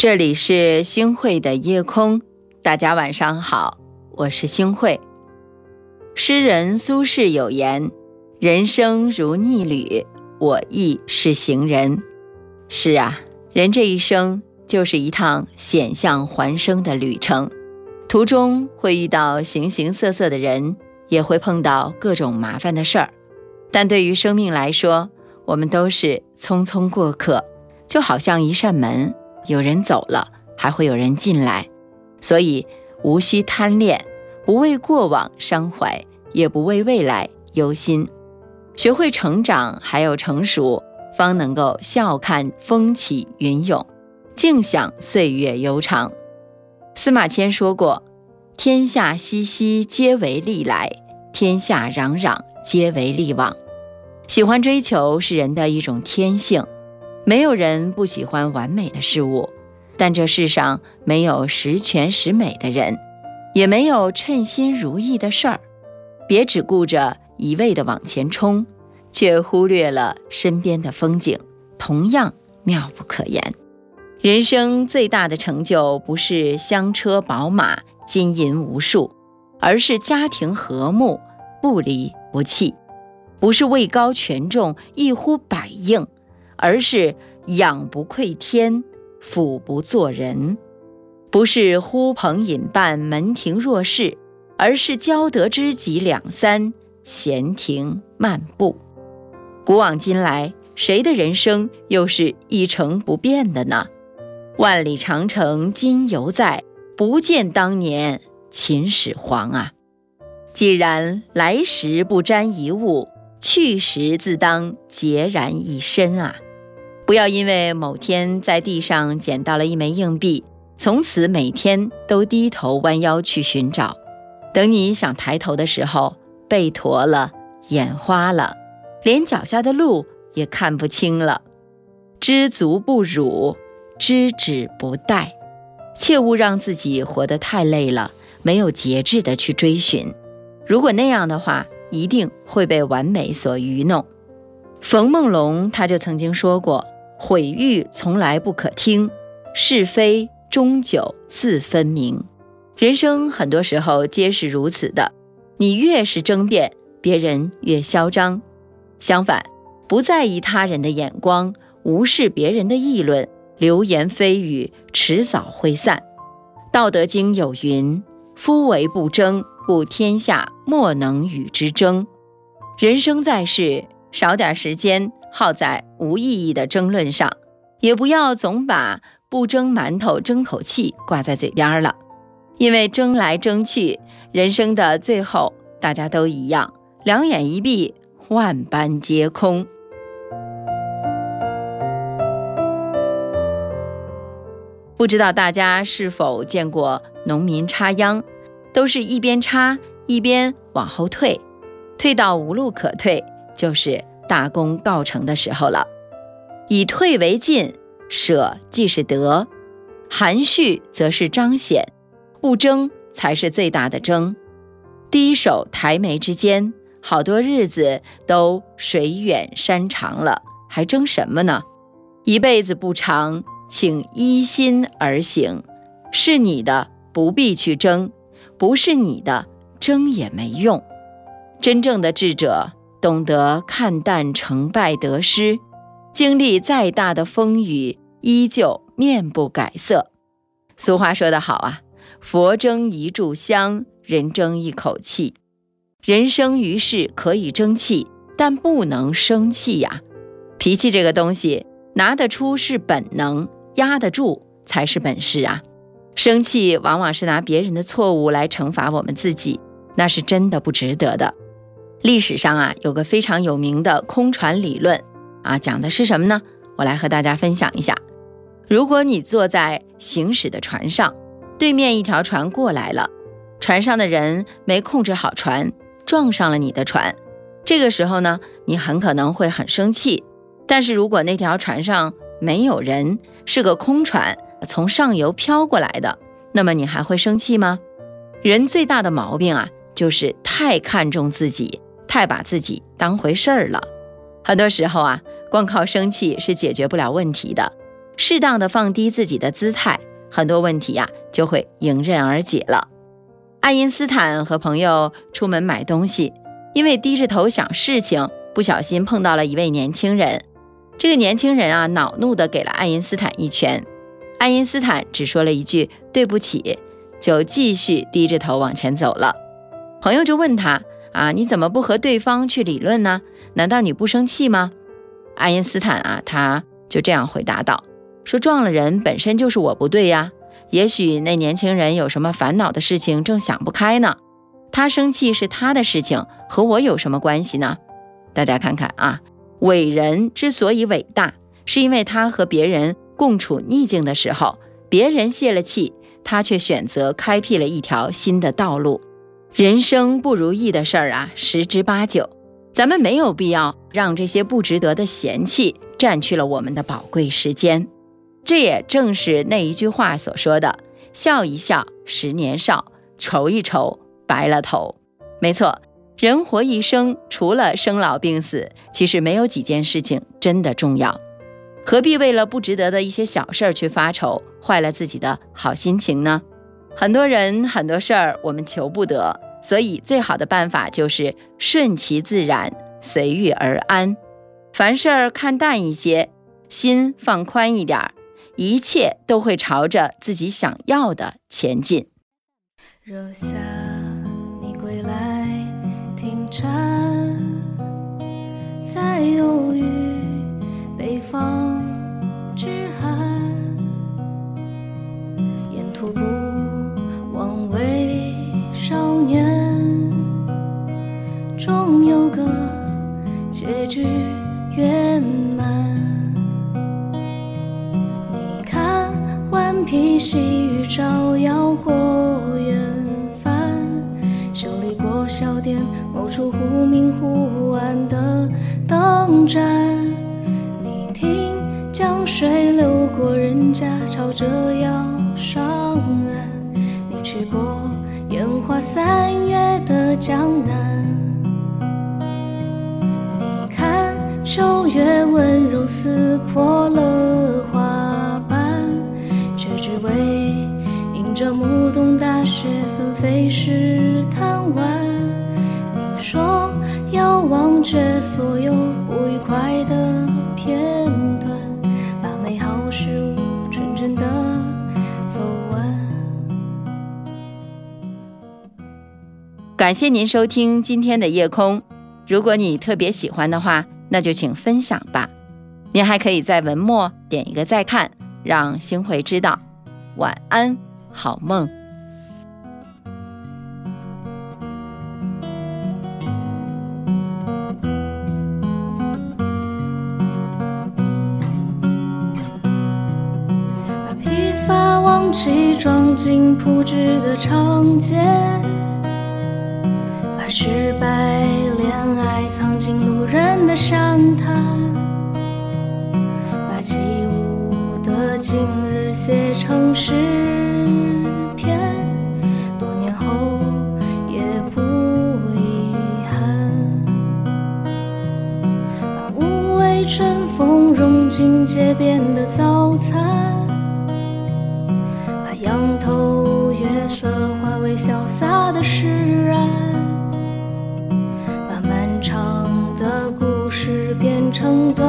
这里是星汇的夜空，大家晚上好，我是星汇。诗人苏轼有言：“人生如逆旅，我亦是行人。”是啊，人这一生就是一趟险象环生的旅程，途中会遇到形形色色的人，也会碰到各种麻烦的事儿。但对于生命来说，我们都是匆匆过客，就好像一扇门。有人走了，还会有人进来，所以无需贪恋，不为过往伤怀，也不为未来忧心。学会成长，还有成熟，方能够笑看风起云涌，静享岁月悠长。司马迁说过：“天下熙熙，皆为利来；天下攘攘，皆为利往。”喜欢追求是人的一种天性。没有人不喜欢完美的事物，但这世上没有十全十美的人，也没有称心如意的事儿。别只顾着一味的往前冲，却忽略了身边的风景，同样妙不可言。人生最大的成就，不是香车宝马、金银无数，而是家庭和睦、不离不弃；不是位高权重、一呼百应。而是仰不愧天，俯不做人，不是呼朋引伴，门庭若市，而是交得知己两三，闲庭漫步。古往今来，谁的人生又是一成不变的呢？万里长城今犹在，不见当年秦始皇啊！既然来时不沾一物，去时自当孑然一身啊！不要因为某天在地上捡到了一枚硬币，从此每天都低头弯腰去寻找。等你想抬头的时候，背驼了，眼花了，连脚下的路也看不清了。知足不辱，知止不殆，切勿让自己活得太累了，没有节制的去追寻。如果那样的话，一定会被完美所愚弄。冯梦龙他就曾经说过。毁誉从来不可听，是非终究自分明。人生很多时候皆是如此的，你越是争辩，别人越嚣张；相反，不在意他人的眼光，无视别人的议论，流言蜚语迟早会散。《道德经》有云：“夫唯不争，故天下莫能与之争。”人生在世，少点时间。耗在无意义的争论上，也不要总把不争馒头争口气挂在嘴边了，因为争来争去，人生的最后大家都一样，两眼一闭，万般皆空。不知道大家是否见过农民插秧，都是一边插一边往后退，退到无路可退，就是。大功告成的时候了，以退为进，舍即是得，含蓄则是彰显，不争才是最大的争。低手抬眉之间，好多日子都水远山长了，还争什么呢？一辈子不长，请依心而行。是你的不必去争，不是你的争也没用。真正的智者。懂得看淡成败得失，经历再大的风雨，依旧面不改色。俗话说得好啊，佛争一炷香，人争一口气。人生于世可以争气，但不能生气呀。脾气这个东西，拿得出是本能，压得住才是本事啊。生气往往是拿别人的错误来惩罚我们自己，那是真的不值得的。历史上啊，有个非常有名的空船理论啊，讲的是什么呢？我来和大家分享一下。如果你坐在行驶的船上，对面一条船过来了，船上的人没控制好船，撞上了你的船，这个时候呢，你很可能会很生气。但是如果那条船上没有人，是个空船，从上游飘过来的，那么你还会生气吗？人最大的毛病啊，就是太看重自己。太把自己当回事儿了，很多时候啊，光靠生气是解决不了问题的。适当的放低自己的姿态，很多问题呀就会迎刃而解了。爱因斯坦和朋友出门买东西，因为低着头想事情，不小心碰到了一位年轻人。这个年轻人啊，恼怒地给了爱因斯坦一拳。爱因斯坦只说了一句“对不起”，就继续低着头往前走了。朋友就问他：“啊，你怎么不和对方去理论呢？难道你不生气吗？”爱因斯坦啊，他就这样回答道：“说撞了人本身就是我不对呀。也许那年轻人有什么烦恼的事情正想不开呢。他生气是他的事情，和我有什么关系呢？大家看看啊。”伟人之所以伟大，是因为他和别人共处逆境的时候，别人泄了气，他却选择开辟了一条新的道路。人生不如意的事儿啊，十之八九，咱们没有必要让这些不值得的嫌弃占去了我们的宝贵时间。这也正是那一句话所说的：“笑一笑，十年少；愁一愁，白了头。”没错。人活一生，除了生老病死，其实没有几件事情真的重要。何必为了不值得的一些小事儿去发愁，坏了自己的好心情呢？很多人很多事儿我们求不得，所以最好的办法就是顺其自然，随遇而安。凡事儿看淡一些，心放宽一点儿，一切都会朝着自己想要的前进。若夏你归来。山在忧郁，北方之寒，顽皮细雨照耀过远帆。修理过小店，某处忽明忽暗的灯盏。你听江水流过人家，朝着要上岸。你去过烟花三月的江南。你看秋月温柔撕破着暮冬大雪纷飞时贪玩，你说要忘。却所有不愉快的片段，把美好事物纯真的走完。感谢您收听今天的夜空。如果你特别喜欢的话，那就请分享吧。您还可以在文末点一个再看，让星辉知道。晚安，好梦。把疲乏忘记装进铺纸的长街，把失败恋爱藏进路人的详谈，把起舞的今日写成诗街边的早餐。把仰头月色化为潇洒的释然，把漫长的故事变成短